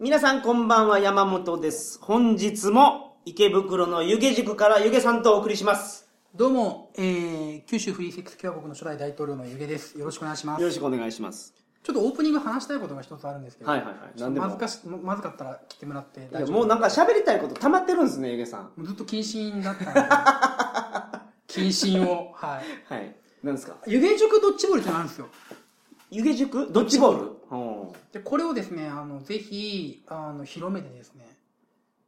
皆さんこんばんは山本です。本日も池袋の湯気塾から湯気さんとお送りします。どうも、えー、九州フリーセックス共和国の初代大統領の湯気です。よろしくお願いします。よろしくお願いします。ちょっとオープニング話したいことが一つあるんですけど、はいはいはい。でも。まずかしまずかったら来てもらって大丈夫もうなんか喋りたいこと溜まってるんですね湯気さん。ずっと謹慎だったので、謹慎を、はい。はい。何ですか？湯気塾ドッジボールってのあるんですよ。湯気塾？ドッジボール？うん。で、これをですね、あの、ぜひ、あの、広めてですね、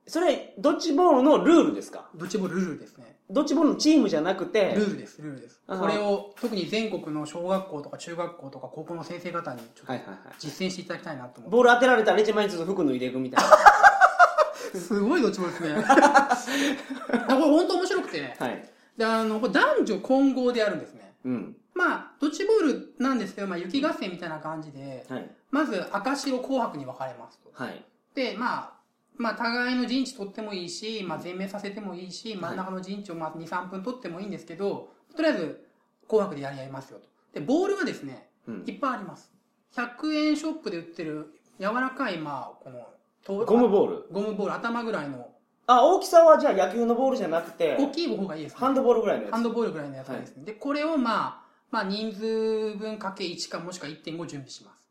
それドッジボールのルールですか？ドッジボールルールですね。ドッジボールのチームじゃなくて？ルールです、ルールです。これを、特に全国の小学校とか中学校とか高校の先生方に、ちょっとはいはいはい実践していただきたいなと思って。ボール当てられたら1枚ずつ服脱いでいくみたいな。すごいドッジボールですね。これ本当面白くて、はい。で、あの、これ男女混合でやるんですね。うん。まあ、なんですけど、まあ、雪合戦みたいな感じで、はいまず赤白紅白に分かれますと。はいで、まあ、まあ、互いの陣地取ってもいいし、まあ、全面させてもいいし、真ん中の陣地をまあ2、3分取ってもいいんですけど、とりあえず、紅白でやり合いますよと。で、ボールはですね、うんいっぱいあります。100円ショップで売ってる柔らかい、まあ、この、とゴムボール？ゴムボール、頭ぐらいの、あ大きさはじゃあ野球のボールじゃなくて大きい方がいいですね。ハンドボールぐらいのやつハンドボールぐらいのやつですね。で、これをまあ、まあ人数分かけ1かもしくは1.5準備します。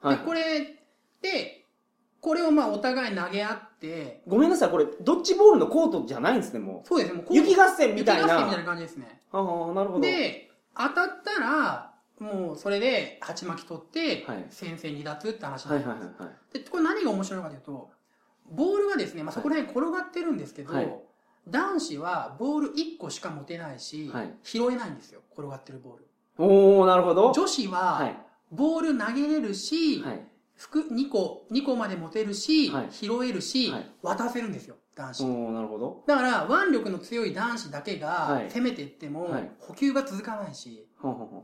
はい。で、これで、これをまあお互い投げ合って、ごめんなさいこれドッジボールのコートじゃないんですねもそうですね、もう雪合戦みたいな。雪合戦みたいな感じですね。ああなるほど。で、当たったら、もうそれで鉢巻き取ってはい、先制離脱って話にはないります。はいはいはいで、これ何が面白いかというと、ボールがですね、まあそこら辺転がってるんですけど、はい。男子はボール1個しか持てないし、はい。拾えないんですよ、転がってるボール。おおなるほど。女子は、はい。ボール投げれるし、はい。服2個、2個まで持てるし、はい。拾えるし、はい。渡せるんですよ、男子。おおなるほど。だから、腕力の強い男子だけはい。が攻めていっても、はい。補給が続かないし、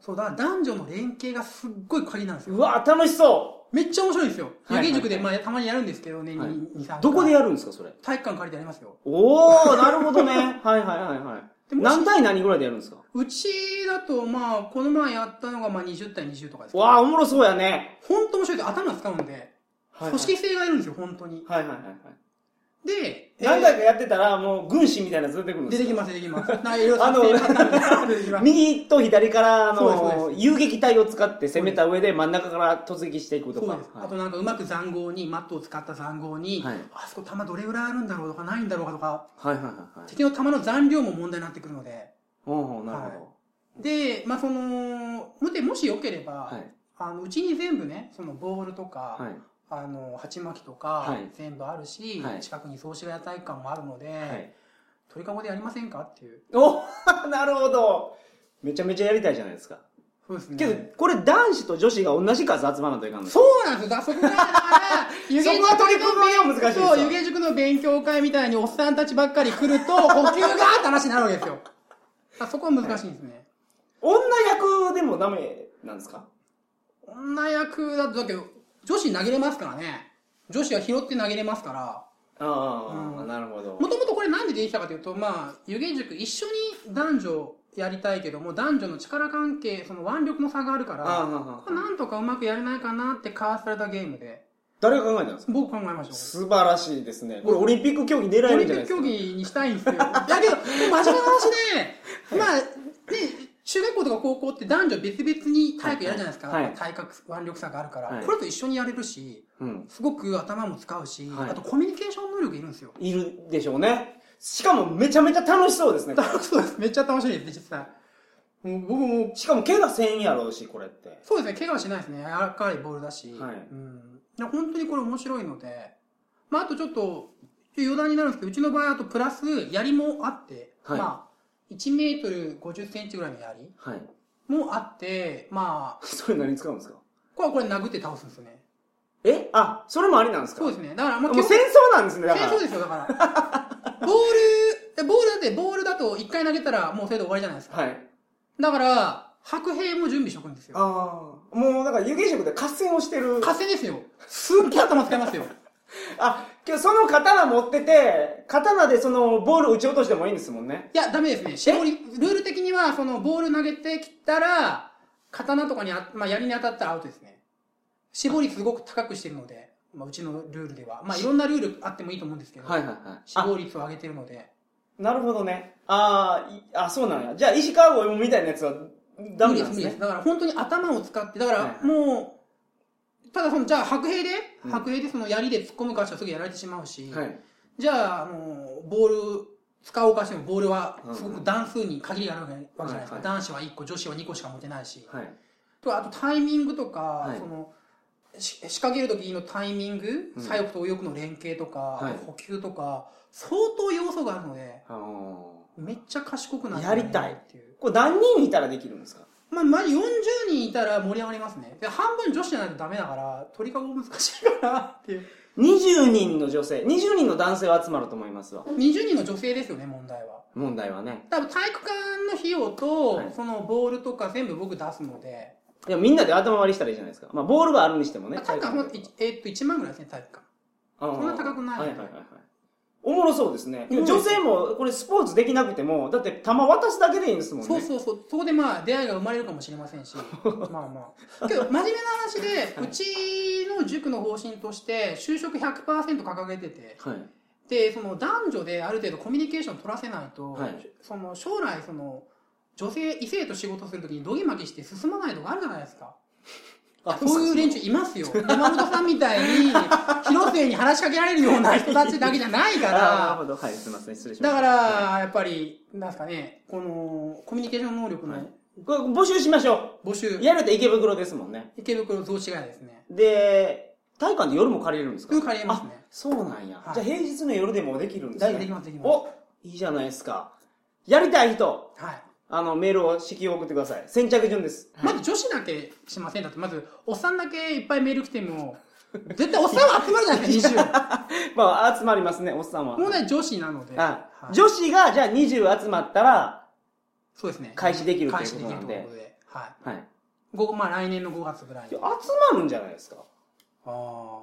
そう、だから男女の連携がすっごい鍵なんですよ。うわ楽しそめっちゃ面白いんですよ。はい湯気塾で、まあ、たまにやるんですけどね、はい。2、2、3回。うどこでやるんですかそれ？体育館借りてやりますよ。おおなるほどね。はいはいはいはい何対何ぐらいでやるんですか？うちだと、まあ、この前やったのが、まあ、20対20とかですけどわあおもろそうやね。本当面白い頭使うんで、はい。組織性がいるんですよ、本当に。はいはいはいはいで、えー何回かやってたらもう軍師みたいなの出てくるんですか出てきます、出てきます。あの。右と左からあの遊撃隊を使って攻めた上で真ん中から突撃していくとか。そうです。あとなんかうまく残壕に、マットを使った残壕に、はい。あそこ弾どれぐらいあるんだろうとかないんだろうかとか、はいはいはいはい。敵の弾の残量も問題になってくるので、ほうほうなるほで、まあその、もでもしよければ、あのうちに全部ね、そのボールとか、はいあの鉢巻きとか、はい全部あるし、はい近くに総司ヶ谷体育館もあるので、はい鳥かごでやりませんかっていう。お なるほどめちゃめちゃやりたいじゃないですかそうですね。けどこれ男子と女子が同じ数集まらないといかんのそうなんですよ。だそこが、だから、湯気そこは取り組みが難しいですよそう、湯気塾の勉強会みたいにおっさんたちばっかり来ると、補給がって話になるわけですよ。あそこは難しいんですね。女役でもダメなんですか？女役だと、だけど、女子投げれますからね。女子は拾って投げれますから。ああ、うんなるほどもともとこれなんでできたかというと、まあ、湯気塾一緒に男女やりたいけども、男女の力関係、その腕力の差があるかあら、あこれなんとかうまくやれないかなって交わされたゲームで、誰が考えたんですか？僕考えました。素晴らしいですねこれオリンピック競技狙えオるんじゃないですか？リンピック競技にしたいんですよ。だけど、真面目な話で、まあ、ね、中学校とか高校って男女別々に体育やるじゃないですか。はいはい体格、腕力差があるから、はいこれと一緒にやれるし、うんすごく頭も使うし、はいあとコミュニケーション能力いるんですよ。いるでしょうねしかもめちゃめちゃ楽しそうですね そうです。めっちゃ楽しいです、実際。もう僕も、しかも怪我せんやろうしこれってそうですね、怪我はしないですね。柔らかいボールだし。はいうん。本当にこれ面白いので、まあ、あとちょっと、余談になるんですけど、うちの場合、あとプラス、槍もあって、はいまあ、1メートル50センチぐらいの槍はいもあって、まあ、それ何に使うんですか？これはこれ殴って倒すんですよね。え？あそれもありなんですか？そうですね。だから、まあ、もう戦争なんですねだから戦争ですよ、だから。ボール、ボールだって、ボールだと1回投げたらもうそれで終わりじゃないですか。はいだから、白兵も準備しとくんですよ。ああもうだから湯気色で合戦をしてる合戦ですよ。すっげえ頭使いますよ。あ今日その刀持ってて刀でそのボール打ち落としてもいいんですもんねいや、ダメですね。絞り、ルール的には、その、ボール投げてきたら、刀とかにあ、まあ、槍に当たったらアウトですね。絞りすごく高くしてるので。まあ、うちのルールでは。まあ、いろんなルールあってもいいと思うんですけど、はいはいはい。死亡率を上げてるので。なるほどね。あーいあ、そうなんや。じゃあ、石川五右衛門みたいなやつはダメなんですね。無理だから本当に頭を使って、だからもう、ただその、じゃあ白兵で、うん。白兵でその槍で突っ込むかしたらすぐやられてしまうし、はい。じゃあ、あの、ボール、使おうかしてもボールはすごうんく段数に限りがあるわけじゃないですか。はい。はい男子は1個、女子は2個しか持てないし。はい。とあとタイミングとか、はい。その、し仕掛ける時のタイミング、うん。左翼と右翼の連携とか、はい。補給とか、相当要素があるので、めっちゃ賢くなるやりたいっていう。ーこれ何人いたらできるんですか？まあ、まじ40人いたら盛り上がりますね。で、半分女子じゃないとダメだから、鳥かご難しいかなっていう。20人の女性、20人の男性は集まると思いますわ。20人の女性ですよね、問題は。問題はね。多分体育館の費用と、はいそのボールとか全部僕出すので、いや、みんなで頭割りしたらいいじゃないですか。まあ、ボールがあるにしてもね。体育館えーっと1万ぐらいですね、体育館。そんな高くないはいはいはいはい。おもろそうですね。女性も、これスポーツできなくても、だって球渡すだけでいいんですもんね。そうそうそう、そこでまあ出会いが生まれるかもしれませんし、まあまあ。けど、真面目な話で、うちの塾の方針として、就職100%掲げてて、はい。で、その男女である程度コミュニケーション取らせないと、はいその将来、その、女性、異性と仕事するときにドギマギして進まないとかあるじゃないですか。あそういう連中いますよ。山本さんみたいに、広末に話しかけられるような人たちだけじゃないから、ほど。はい、すみません。失礼しました。だかはら、やっぱり、なんですかね、この、コミュニケーション能力のはいいこれ募集しましょ募集う。、やると池袋ですもんね。池袋増資街ですね。で、体育館で夜も借りれるんですか？夜借りれますねあそうなんや。はいじゃあ平日の夜でもできるんですね。できます、できます。おいいじゃないですか。やりたい人、はい。あの、メールを式を送ってください。先着順です。まず女子だけしませんだって、まず、おっさんだけいっぱいメール来ても、絶対おっさんは集まるじゃないですか、まあ、集まりますね、おっさんは。20。問題女子なので。あはい女子が、じゃあ20集まったら、そうですね。開始できるという開始できることなんでということで。はい。はい。ごまあ来年の5月ぐらいに。集まるんじゃないですか。あ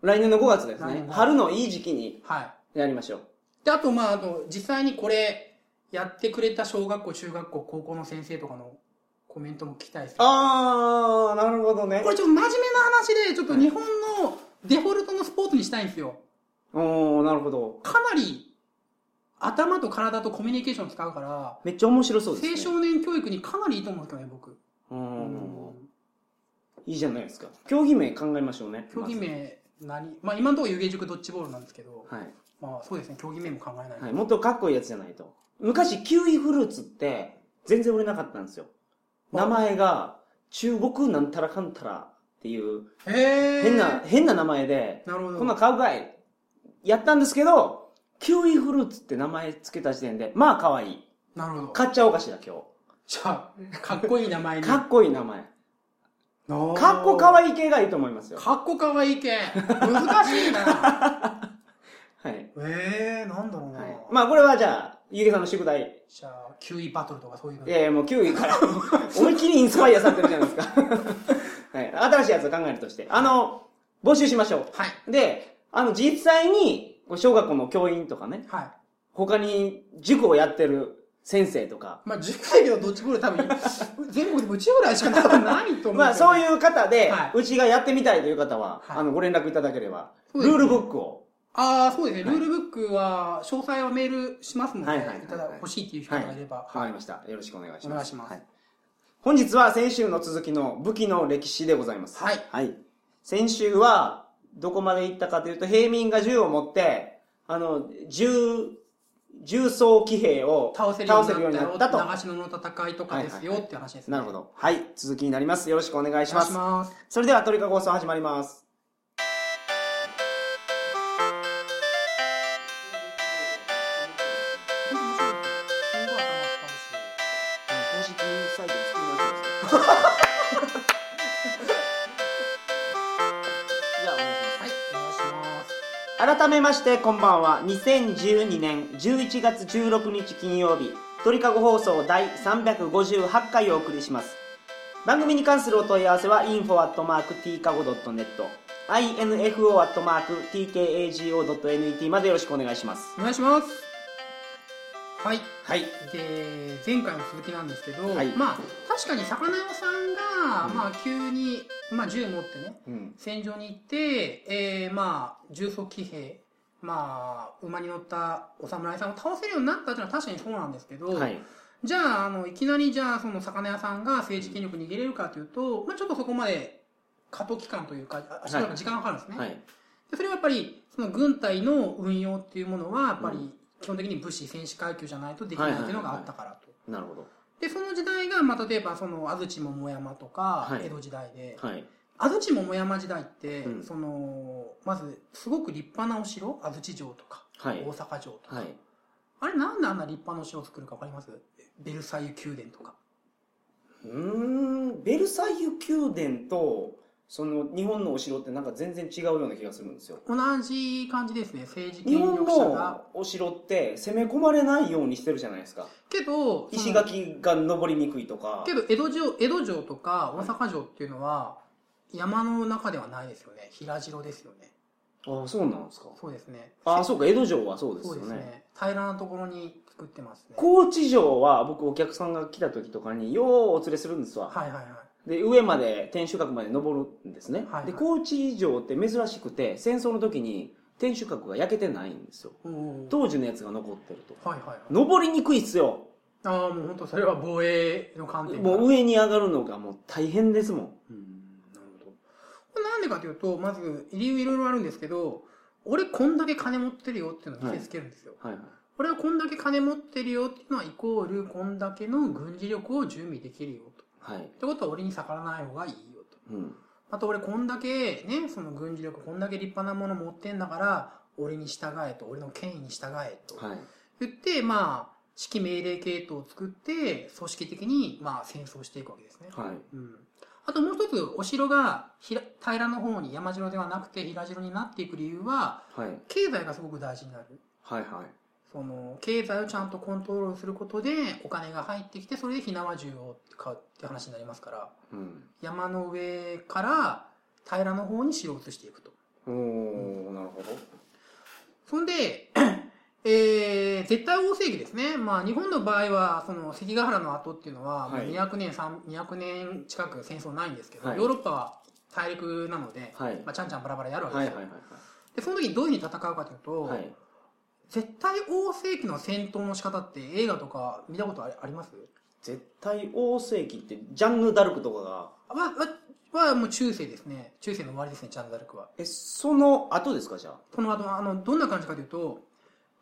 来年の5月ですね来年。の5月春のいい時期にあ。はい。やりましょう。で、あと、まあ、あと、実際にこれ、やってくれた小学校、中学校、高校の先生とかのコメントも聞きたいです、あー、なるほどねこ。れちょっと真面目な話で、ちょっと日本のデフォルトのスポーツにしたいんですよ。おー、なるほど。かなり、頭と体とコミュニケーション使うから、めっちゃ面白そうですね。青少年教育にかなりいいと思うんですけどね、僕。う。うんいいじゃないですか。競技名考えましょうね。競技名、何？まあ今のところ湯気塾ドッジボールなんですけど。はい。まあそうですね、競技名も考えないと。はい。もっとかっこいいやつじゃないと。昔、キウイフルーツって全然売れなかったんですよ。名前が、中国なんたらかんたらっていう。変な、変な名前で、なるほど。こんなん買うかいやったんですけど、キウイフルーツって名前つけた時点で、まあ可愛い。なるほど。買っちゃおうかしら、今じゃあ、かっこいい名前日。に。かっこいい名前。かかっこかいわいい系がいいと思いますよ。かっこかわいい系。難しいな。はい。えー、なんだろうな。はい。まあこれはじゃあ、ゆうげさんの宿題。じゃあ、キウイバトルとかそういうの。いやいや、もうキウイから、思いっきりインスパイアされてるじゃないですか。はい。新しいやつを考えるとして。あの、募集しましょはい。う。で、あの、実際に、小学校の教員とかね、はい。他に塾をやってる先生とか、まあ、10回けどドッジボール多分、全国でもうちぐらいしかないと思う。まあそういう方では、うちがやってみたいという方は、はいあの、ご連絡いただければ、ルールブックを、ああ、そうですね。はいルールブックは、詳細はメールしますので、はいはいはいはいただ欲しいっていう人がいれば、わかりました。よろしくお願いします。お願いしますはい本日は先週の続きの武器の歴史でございます。はい。はい。先週は、どこまで行ったかというと、平民が銃を持って、あの、銃、重装騎兵を倒せるようになったと。長篠の戦いとかですよ、っていう話ですね。なるほど。はい。続きになります。よろしくお願いします。します。それでは、鳥かご放送始まります。改めましてこんばんは。2012年11月16日金曜日鳥かご放送第358回をお送りします。番組に関するお問い合わせは info.tkago.net info.tkago.net までよろしくお願いします。お願いします。はい。はい。で、前回の続きなんですけど、はい。まあ、確かに魚屋さんが、うん。まあ、急にまあ銃持ってね、うん。戦場に行って、えー、まあ、重装騎兵、まあ、馬に乗ったお侍さんを倒せるようになったっていうのは確かにそうなんですけど、はい。じゃあ、あの、いきなりじゃあ、その魚屋さんが政治権力に逃げれるかというと、まあちょっとそこまで過渡期間というか、あしばらく時間がかかるんですね。はい。でそれはやっぱり、その軍隊の運用っていうものは、やっぱり、基本的に武士、戦士階級じゃないとできないっていうのがあったからと。なるほど。で、その時代が、まあ、例えば、その、安土桃山とかは、い。江戸時代で、はい。安土桃山時代って、うん。その、まず、すごく立派なお城、安土城とか、はい。大阪城とか、はい。あれなんであんな立派なお城を作るかわかります？ベルサイユ宮殿とか。うーん。ベルサイユ宮殿とその日本のお城ってなんか全然違うような気がするんですよ同じ感じですね、政治日本権力者がの。お城って攻め込まれないようにしてるじゃないですかけど、石垣が登りにくいとかけど、江戸城、江戸城とか大阪城っていうのは、山の中ではないですよね。平城ですよね。ああそうなんですかそうですね。ああそうか江戸城はそうですそうよねですね。平らなところに作ってますね。高知城は僕お客さんが来た時とかにようお連れするんですわはいはいはい。で上まで天守閣まで登るんですね、はいはい。で高知城って珍しくて戦争の時に天守閣が焼けてないんですよ。当時のやつが残ってると。はいはいはい。登りにくいっすよ。ああ、もう本当それは防衛の観点もう上に上がるのがもう大変ですもん。うんなるほど。これなんでかというと、まず理由いろいろあるんですけど、俺こんだけ金持ってるよっていうのを見せつけるんですよ。はいはい。俺はこんだけ金持ってるよっていうのはイコールこんだけの軍事力を準備できるよ。と。はいってことは俺に逆らわない方がいいよと。うんあと俺こんだけね、その軍事力こんだけ立派なもの持ってんだから、俺に従えと、俺の権威に従えと。はい言って、まあ、指揮命令系統を作って、組織的に、まあ、戦争していくわけですね。はいうん。あともう一つ、お城がひら平らの方に山城ではなくて平城になっていく理由は、はい経済がすごく大事になる。はいはいその、経済をちゃんとコントロールすることで、お金が入ってきて、それで火縄銃を買うって話になりますから、うん。山の上から平らの方に城を移していくと。おおなるほど。そんで、えー、絶対王政期ですね。まあ、日本の場合は、その、関ヶ原の後っていうのは、はい。もう200年、3 200年近く戦争ないんですけど、はい。ヨーロッパは大陸なので、はい。まあ、ちゃんちゃんバラバラやるわけですよ。はいはいはいで、その時にどういうふうに戦うかというと、はいはい絶対王政期の戦闘の仕方って映画とか見たことありあります？絶対王世紀ってジャンヌ・ダルクとかがは、は、はもう中世ですね。中世の終わりですね、ジャンヌ・ダルクは。えその後ですかじゃこの後、あの、どんな感じかというと、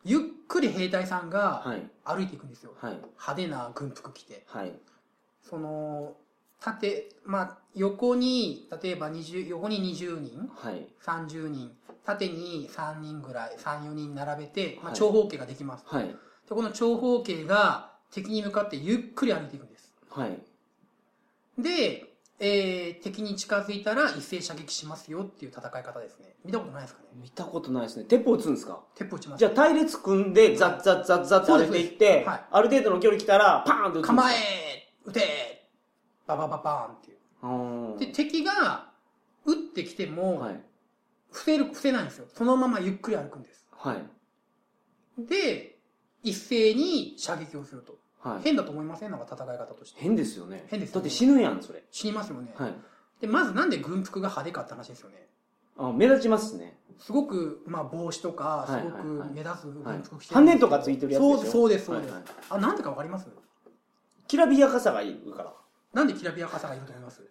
ゆっくり兵隊さんが歩いていくんですよ。はい派手な軍服着て。はいその、縦、まあ、横に、例えば20、横に20人、はい。30人、縦に3人ぐらい、3、4人並べて、まあ、はい。長方形ができます。はい。で、この長方形が敵に向かってゆっくり歩いていくんです。はい。で、えー、敵に近づいたら一斉射撃しますよっていう戦い方ですね。見たことないですかね？見たことないですね。鉄砲撃つんですか？鉄砲撃ちます。じゃあ隊列組んでザッザッザッザッって歩いていって、はい。ある程度の距離来たらパーンと撃つ構え撃てババババーンっていう。で、敵が撃ってきても、はい。伏せる、伏せないんですよ。そのままゆっくり歩くんです。はい。で、一斉に射撃をすると。はい。変だと思いません？なんか戦い方として。変ですよね。変ですよね。だって死ぬやんそれ。死にますよね。はい。で、まずなんで軍服が派手かって話ですよね。あ目立ちますね。すごく、まあ、帽子とか、すはいごく目立つ軍服着て羽とかついてるやつでそうそうです、そうです。はいはい。あ、なんでかわかります？きらびやかさがいるからなんできらびやかさがいると思います？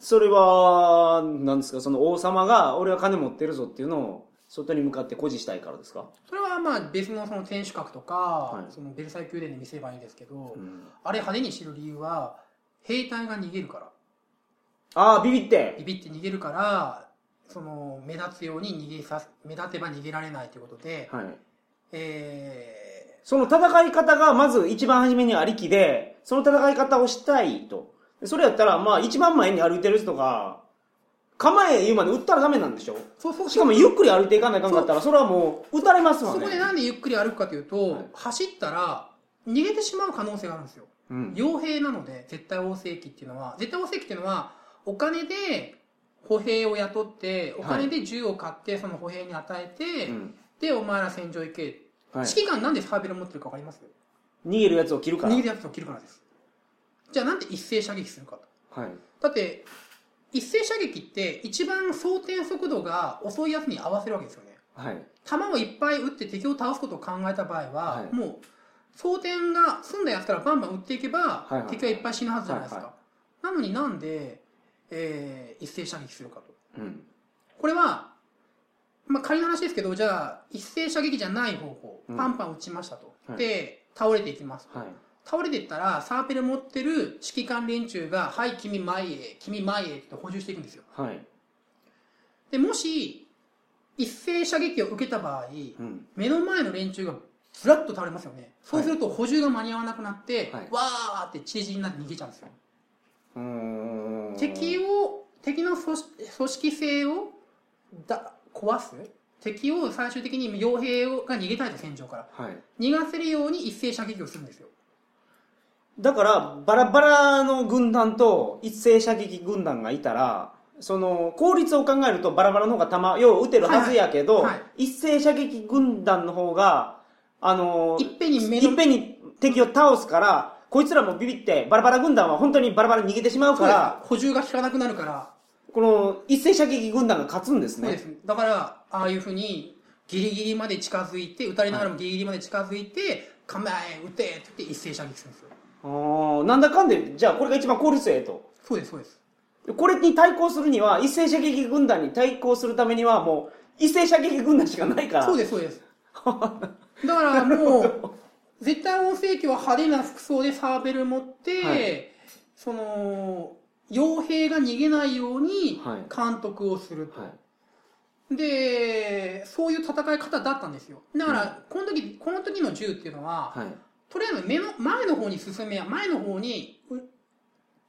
それはなんですか？その王様が俺は金持ってるぞっていうのを外に向かって誇示したいからですか、それはまあ別のその天守閣とか、はい。そのベルサイユ宮殿で見せればいいんですけど、うん。あれ派手にしてる理由は、兵隊が逃げるから。ああビビって。ビビって逃げるから、その、目立つように逃げさ、目立てば逃げられないということで、はい。えその戦い方がまず一番初めにありきで、その戦い方をしたいと。でそれやったら、まあ一番前に歩いてる人が、構え言うまで撃ったらダメなんでしょ？ー、そうそうしかもゆっくり歩いていかないかんかったら、それはもう撃たれますわそこでね。なんでゆっくり歩くかというと、はい走ったら逃げてしまう可能性があるんですよ。うん。傭兵なので、絶対王政期っていうのは、絶対王政期っていうのは、お金で歩兵を雇って、お金で銃を買って、その歩兵に与えて、うんで、お前ら戦場行け。はい、指揮官なんでサーベル持ってるかわかります？逃げるやつを切るから。逃げるやつを切るからです。じゃあなんで一斉射撃するかと。はい。だって、一斉射撃って一番装填速度が遅いやつに合わせるわけですよね。はい。弾をいっぱい撃って敵を倒すことを考えた場合は、はいもう装填が済んだやつからバンバン撃っていけば、敵はいっぱい死ぬはずじゃないですか。なのになんで、えー一斉射撃するかと。うん。これは、まあ、仮の話ですけど、じゃあ、一斉射撃じゃない方法うん、パンパン撃ちましたと。はいで、倒れていきます。はい。倒れていったら、サーペル持ってる指揮官連中が、はい、君前へ、君前へって補充していくんですよ。はい。で、もし、一斉射撃を受けた場合、うん。目の前の連中がずらっと倒れますよね。そうすると補充が間に合わなくなって、はいわーってチリチリになって逃げちゃうんですよ。うーん。敵を、敵の組織組織性をだ壊す？敵を最終的に傭兵が逃げたいと戦場から。はい。逃がせるように一斉射撃をするんですよ。だから、バラバラの軍団と一斉射撃軍団がいたら、その、効率を考えるとバラバラの方が弾、よう撃てるはずやけど、はいはい一斉射撃軍団の方が、あの、いっぺんにいっぺんに敵を倒すから、こいつらもビビって、バラバラ軍団は本当にバラバラに逃げてしまうから、補充が効かなくなるから、この一斉射撃軍団が勝つんですね。そうです。だから、ああいうふうに、ギリギリまで近づいて、撃たれながらもギリギリまで近づいて、構え、撃てって言って一斉射撃するんですよ。あーなんだかんで、じゃあこれが一番効率ええと。そうです、そうです。これに対抗するには、一斉射撃軍団に対抗するためには、もう、一斉射撃軍団しかないから。そうです、そうです。だからもう、絶対音声機は派手な服装でサーベル持って、はいその、傭兵が逃げないようにはい監督をすると。はい。で、そういう戦い方だったんですよ。だから、この時、この時の銃っていうのは、はい。とりあえず目の、前の方に進めや、前の方に、う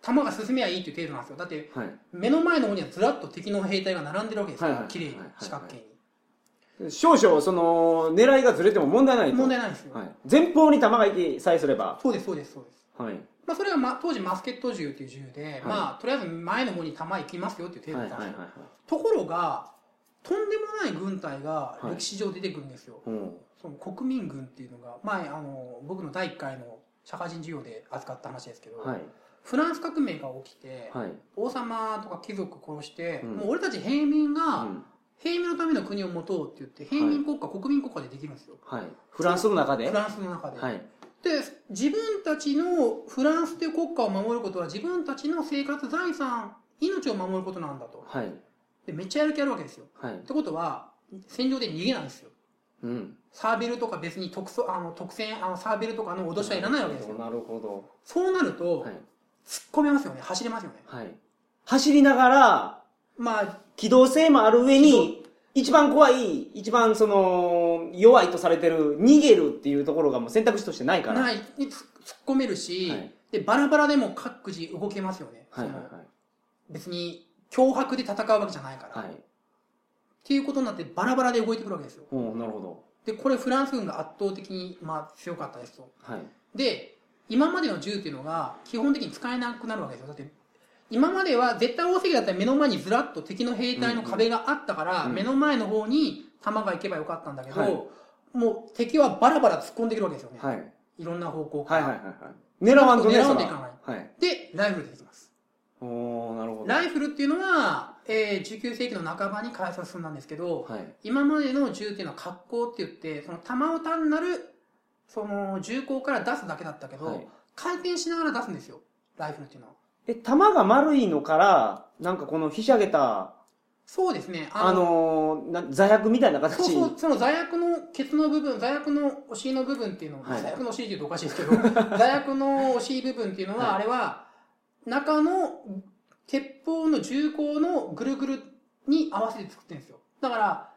弾が進めばいいっていう程度なんですよ。だって、はい。目の前の方にはずらっと敵の兵隊が並んでるわけですから、はいはい綺麗にはいはい、四角形に。少々、その、狙いがずれても問題ないと。問題ないんですよ。はい。前方に弾が行きさえすれば。そうです、そうです、そうです。はい。まあ、それが、まあ、当時マスケット銃っていう銃で、まあ、とりあえず前の方に弾行きますよっていう程はいはいはい度だったんですよ。はい。ところが、とんでもない軍隊がはい歴史上出てくるんですよ。うん。その国民軍っていうのが、前、あの、僕の第1回の社会人授業で扱った話ですけど、はい。フランス革命が起きて、はい。王様とか貴族殺して、うんもう俺たち平民うが、ん。平民のための国を持とうって言って、平民国家、国民国家でできるんですよ。はい。フランスの中でフランスの中で。はい。で自分たちのフランスという国家を守ることは自分たちの生活財産命を守ることなんだとはい。でめっちゃやる気あるわけですよはいっ。てことは戦場で逃げないんですようん。サーベルとか別に特措あの特選あのサーベルとかの脅しはいらないわけですよなるほど。そうなると、はい。突っ込めますよね走れますよねはい。走りながら、まあ機動性もある上に、一番怖い、一番その、弱いとされてる、逃げるっていうところがもう選択肢としてないから。ないに突突っ込めるし、はいでバラバラでも各自動けますよね、はいはいその別に脅迫で戦うわけじゃないから、はい。はい。っていうことになってバラバラで動いてくるわけですよおなるほど。でこれフランス軍が圧倒的に、まあ、強かったですとはい。で今までの銃っていうのが基本的に使えなくなるわけですよだって今までは絶対大関だったら目の前にずらっと敵の兵隊の壁があったから、うん目の前の方に弾が行けばよかったんだけど、はいもう敵はバラバラ突っ込んでくるわけですよね、はい。い、ろんな方向から、はいはいはいはい。狙わんとね、狙わんといかないはい。でライフル出てきますおーなるほど。ライフルっていうのは、えー19世紀の半ばに開発進んだんですけど、はい。今までの銃っていうのは格好って言ってその弾を単なるその銃口から出すだけだったけど、はい回転しながら出すんですよライフルっていうのはえ、弾が丸いのから、なんかこのひしゃげた、そうですね。あのー、な座薬みたいな形。そうそうその座薬のケツの部分座薬のお尻の部分っていうのは、はい。座薬のお尻って言うとおかしいですけど 座薬のお尻部分っていうのは、はい。あれは中の鉄砲の銃口のぐるぐるに合わせて作ってるんですよ。だから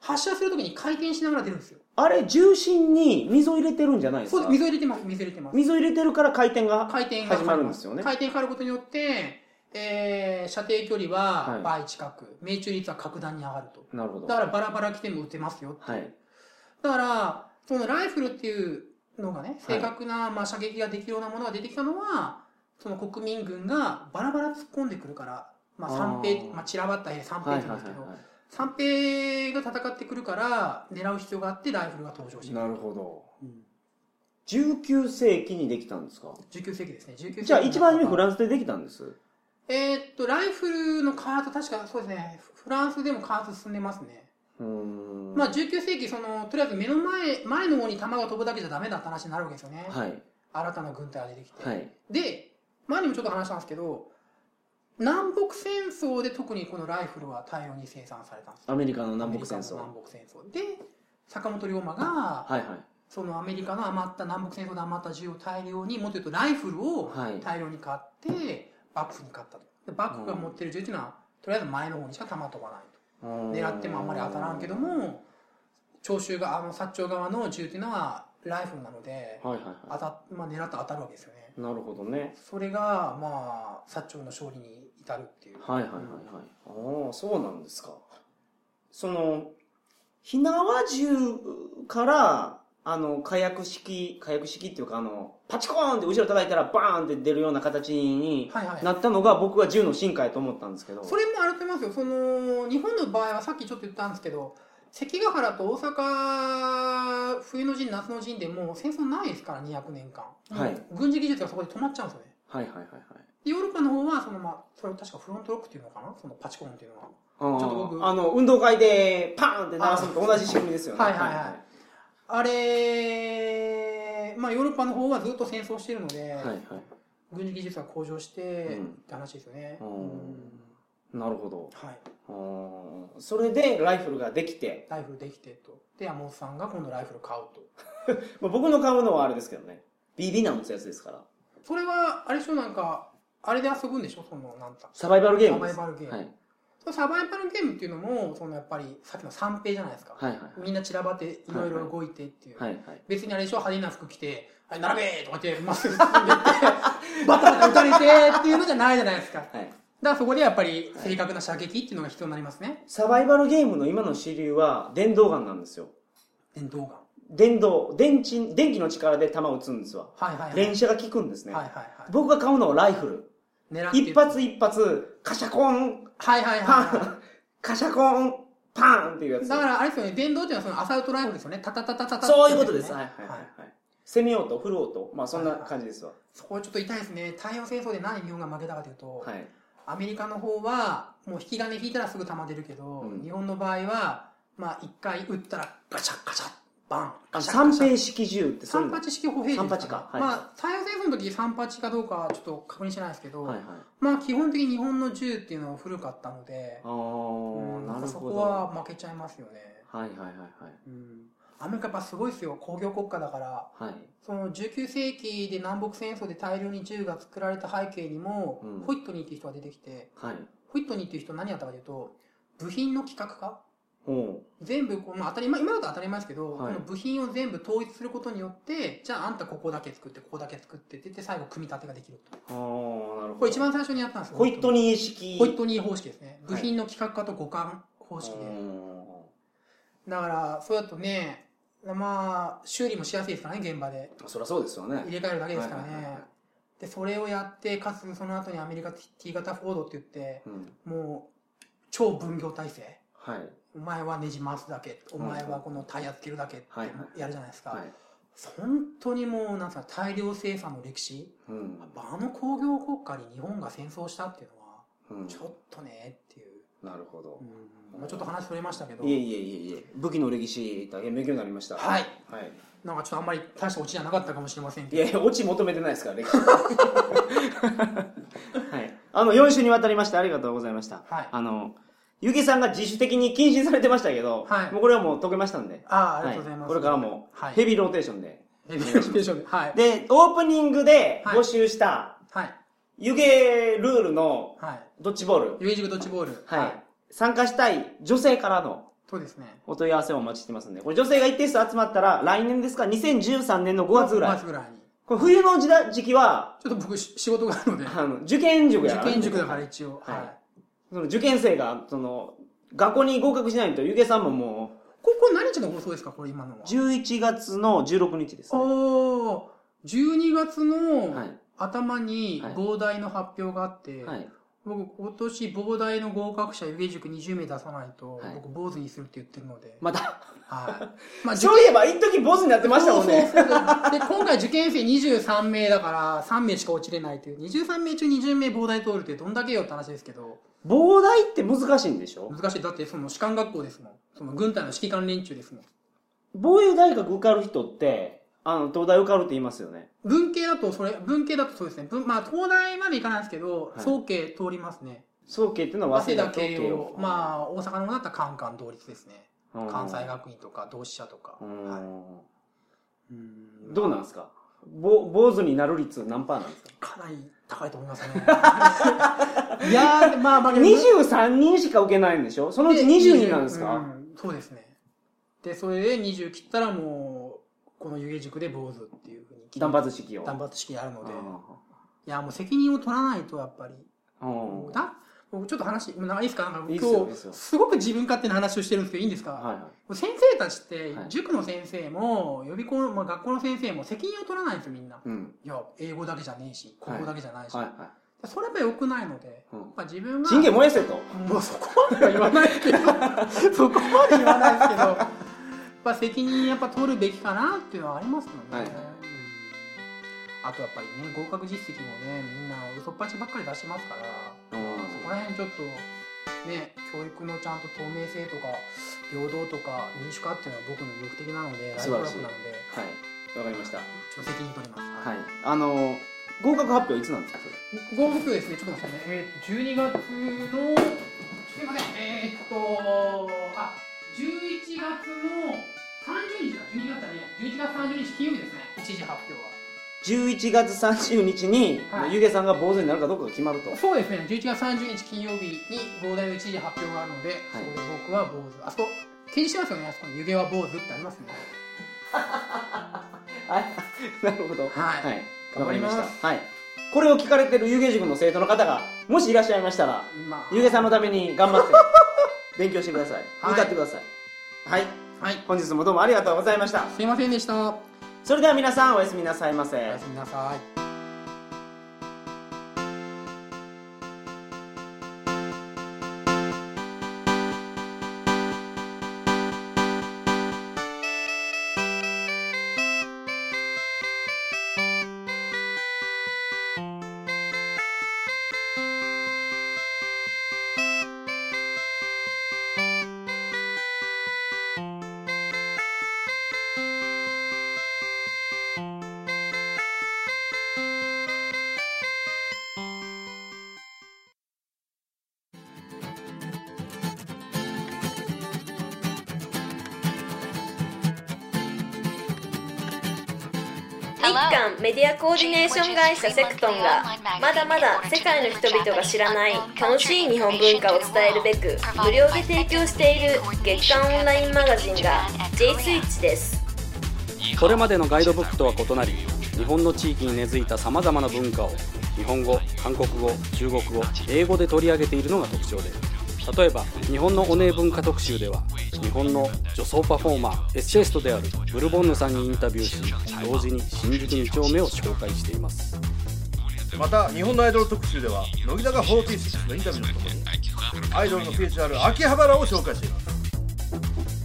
発射するときに回転しながら出るんですよ。あれ、重心に溝を入れてるんじゃないですか？そうです。水を入れてます。水を入れてます。溝を入れてるから回転が。回転が始まるんですよね。回転がかかることによって、えー射程距離ははい倍近く、命中率は格段に上がると。なるほど。だからバラバラ来ても撃てますよ。はい。だから、そのライフルっていうのがね、正確な、まあ、射撃ができるようなものが出てきたのは、その国民軍がバラバラ突っ込んでくるから、まあ、三兵、まあ、散らばった兵、三兵はいって言うんですけど、はいはいは三兵が戦ってくるから、狙う必要があって、ライフルが登場しい。てくる。なるほど。うん19世紀にできたんですか？19世紀ですね。19世紀じゃあ一番初めフンランスでできたんです。えーっと、ライフルの開発、確かそうですね、フランスでも開発進んでますね。うーん。まあ、19世紀、その、とりあえず目の前、前の方に弾が飛ぶだけじゃダメだって話になるわけですよね。はい。新たな軍隊が出てきて。はい。で、前にもちょっと話したんですけど、南北戦争で特にこのライフルは大量に生産されたんですよアメリカの南北戦争。南北戦争で坂本龍馬がはいはい。そのアメリカの余った南北戦争で余った銃を大量にもっと言うとライフルをはい大量に買って幕府に買ったとで幕府が持ってる銃っていうのはとりあえず前の方にしか弾飛ばないと狙ってもあんまり当たらんけども長州があの薩長側の銃っていうのはライフルなのではいはいは当た、まあ、狙って当たるわけですよねい。なるほどね。それがまあ薩長の勝利に至るっていうはいはいはいはい。ああ、そうなんですか。その、火縄銃から、あの、火薬式、火薬式っていうか、あの、パチコーンって後ろ叩いたらバーンって出るような形になったのが僕は銃の進化やと思ったんですけど。それもあると思いますよ。その日本の場合はさっきちょっと言ったんですけど関ヶ原と大阪冬の陣夏の陣でもう戦争ないですから200年間、はい。軍事技術がそこで止まっちゃうんですよね。はいはいはいはい。でヨーロッパの方はそのまあそれを確かフロントロックっていうのかな？そのパチコンっていうのは。ちょっと僕。あの、運動会でパーンって鳴らすのと同じ仕組みですよね。はいはいはいあれまあヨーロッパの方はずっと戦争してるので、はいはい。軍事技術が向上して、うんって話ですよね、うんなるほど。はいそれでライフルができて、ライフルできてとで山本さんが今度ライフル買うと まあ、僕の買うのはあれですけどね。BB 弾打つやつですから。それはあれでしょなんかあれで遊ぶんでしょそのなんだサバイバルゲーサムです。バイバルゲーム、はい。そのサバイバルゲームっていうのもそのやっぱりさっきの三平じゃないですか、はいはいみんな散らばっていろいろ動いてっていう、はいはい。別にあれでしょ派手な服着て「はい並べ!」とか言ってまっすぐ進んでって バタバタ撃たれてっていうのじゃないじゃないですかだかはい。らそこでやっぱり正確な射撃っていうのが必要になりますねサバイバルゲームの今の主流は電動ガンなんですよ。電動ガン電動、電池、電気の力で弾を撃つんですわ。はいはいはい連射が効くんですね。はいはいはい僕が買うのはライフル。狙って一発一発、カシャコン、はいはいはいカシャコン、パンっていうやつ。いだからあれですよね電動っていうのはそのアサルトライフルですよねタタタタタタそういうことです。ねはいはいはいはい。攻め音、フル音、まあそんな感じですわ。そこはちょっと痛いですね太平洋戦争で何日本が負けたかというと、はい。アメリカの方はもう引き金引いたらすぐ弾出るけど、うん日本の場合はまあ一回撃ったらガチャガチャバン三平式銃って三八式歩兵です三八かはいまあ太平洋戦争の時三八かどうかはちょっと確認してないですけど、はいはい。まあ基本的に日本の銃っていうのは古かったので、あうんー、なるそほど。こは負けちゃいますよね、はいはいはいうん、アメリカやっぱすごいですよ工業国家だからはい。はい。その19世紀で南北戦争で大量に銃が作られた背景にも、うんホイットニーっていう人が出てきてはい。ホイットニーっていう人は何やったかというと部品の企画化ほ全部こう、まあ、当たり前今だと当たり前ですけど、はいこの部品を全部統一することによってじゃああんたここだけ作ってここだけ作ってって言って最後組み立てができるとう。あー、なるほど。これ一番最初にやったんですよホイットニー式。ホイットニー方式ですねはい部品の企画化と互換方式で、うんだからそうだとねまあ修理もしやすいですからね現場でそりゃそうですよね。入れ替えるだけですからね、はいはいはいはいでそれをやってかつその後にアメリカ T 型フォードって言ってうん。もう超分業体制はい。お前はネジ回すだけお前はこのタイヤつけるだけってはいはやるじゃないですか、はい。本当にもうなんすか大量生産の歴史うん。あの工業国家に日本が戦争したっていうのはうんちょっとねっていう、なるほど。うんまあ、ちょっと話それましたけどいえいえいえいえ。武器の歴史、大変勉強になりました。はいはい。なんかちょっとあんまり大したオチじゃなかったかもしれませんけどいやいや、オチ求めてないですから、歴史。はい。あの、4週にわたりましてありがとうございました。はいあの、ゆげさんが自主的に禁止されてましたけど、はい。もうこれはもう解けましたんで。ああありがとうございます、はこれからもはい。ヘビーローテーションで。ヘビーローテーションで。はい。で、オープニングではい。募集した、はい。湯気ルールのはい。ドッジボール。ユイジグドッジボール。はい。参加したい女性からのそうですね。お問い合わせをお待ちしてますんで、これ女性が一定数集まったら、来年ですか、2013年の5月ぐら5い。月ぐらいに。これ冬の時期は、ちょっと僕し仕事があるので。あの、受験塾や受からね。験塾だから一応。はい。はいその受験生が、その、学校に合格しないと、ゆげさんももここれ何日の放送ですか？これ今のはう、11月の16日です、ね。おー12月のはい。頭にはい膨大の発表があって、はい。僕今年膨大の合格者湯気塾20名出さないと、はい僕坊主にするって言ってるので、またはい。まあそういえば一時坊主になってましたもんねそうそうそうで、今回受験生23名だから3名しか落ちれないという、23名中20名膨大通るってどんだけよって話ですけど、膨大って難しいんでしょ？難しい。だってその士官学校ですもん。その軍隊の指揮官連中ですもん。防衛大学受かる人ってあの東大受かるって言いますよね文系だとそれ、文系だとそうですね。文まあ東大まで行かないですけど、はい総計通りますね。早慶っていうのは早稲田慶慶応。まあ大阪の方だったらカンカン同率ですね。うん関西学院とか同志社とか。うんはいうんどうなんですか？ぼ坊主になる率何パーなんですか？かなり高いと思いますね。いやー、まあまあ、23人しか受けないんでしょ？そのうち20人なんですか、うんそうですね。で、それで20切ったらもう、この湯気塾で坊主っていうふうに断髪式を。断髪式やるので。ういや、もう責任を取らないと、やっぱり。だ？僕ちょっと話、なんかいいですか？なんか今日、いいっすごく自分勝手な話をしてるんですけど、いいんですか、はいはい。先生たちってはい、塾の先生も、予備校、まあ、学校の先生も責任を取らないんですよ、みんな。うん。いや、英語だけじゃねえし、国語だけじゃないし。はいはそれはやっぱり良くないので、うん。まあ、自分が。いチンゲ燃やせと。もうそこまでは言わないけど、そこまで言わないですけど、ぱ責任やっぱ取るべきかなっていうのはありますよね。はい。うん。あとやっぱりね、合格実績もね、みんな嘘っぱちばっかり出しますから、うん。そこら辺ちょっと、ね、教育のちゃんと透明性とか、平等とか民主化っていうのは僕の目的なので、ライフワークなので、はい。わかりました。ちょっと責任取ります。はい。あの合格発表いつなんですか？合格ですね、ちょっと待ってね。えー、12月の、すいません、えー、っと、あ、11月の30日か、12月だね、11月30日金曜日ですね、一時発表は。11月30日に、はい。ゆげさんが坊主になるかどうかが決まると。そうですね、11月30日金曜日に膨大の一時発表があるので、そこで僕は坊主。あそこ、掲示してますよね、あそこに湯気は坊主ってありますね。はい。なるほど。はい。はい。頑張りました。はい。これを聞かれてる湯気塾の生徒の方がもしいらっしゃいましたらまあ、ゆげさんのために頑張って勉強してください。はい。歌ってください。はいはい、本日もどうもありがとうございましたすいませんでした。おそれでは皆さんおやすみなさいませやすみなさい。韓メディアコーディネーション会社セクトンがまだまだ世界の人々が知らない楽しい日本文化を伝えるべく無料で提供している月間オンラインマガジンが J スイッチです。これまでのガイドブックとは異なり日本の地域に根付いたさまざまな文化を日本語韓国語中国語英語で取り上げているのが特徴です例えば日本のお姉文化特集では日本の女装パフォーマーエッセイストであるブルボンヌさんにインタビューし同時に新宿2丁目を紹介しています。また日本のアイドル特集では乃木坂46のインタビューとともにアイドルの聖地である秋葉原を紹介しています。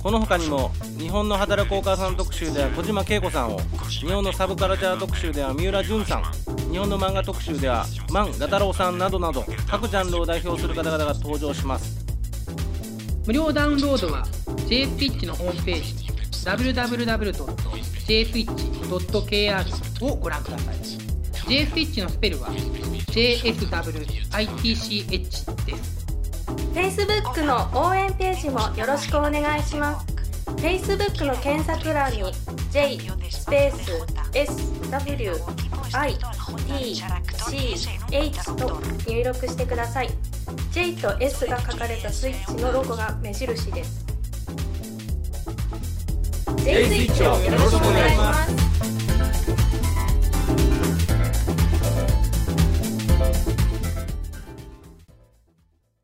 この他にも日本の働くお母さん特集では小島恵子さんを日本のサブカルチャー特集では三浦淳さん日本の漫画特集では万画太郎さんなどなど各ジャンルを代表する方々が登場します。無料ダウンロードは JSwitch のホームページ www.jswitch.kr をご覧ください。JSwitch のスペルは JSWITCH です。Facebook の応援ページもよろしくお願いします。Facebook の検索欄に J スペース I T C H と入力してください J と S が書かれたスイッチのロゴが目印です J スイッチをよろしくお願いします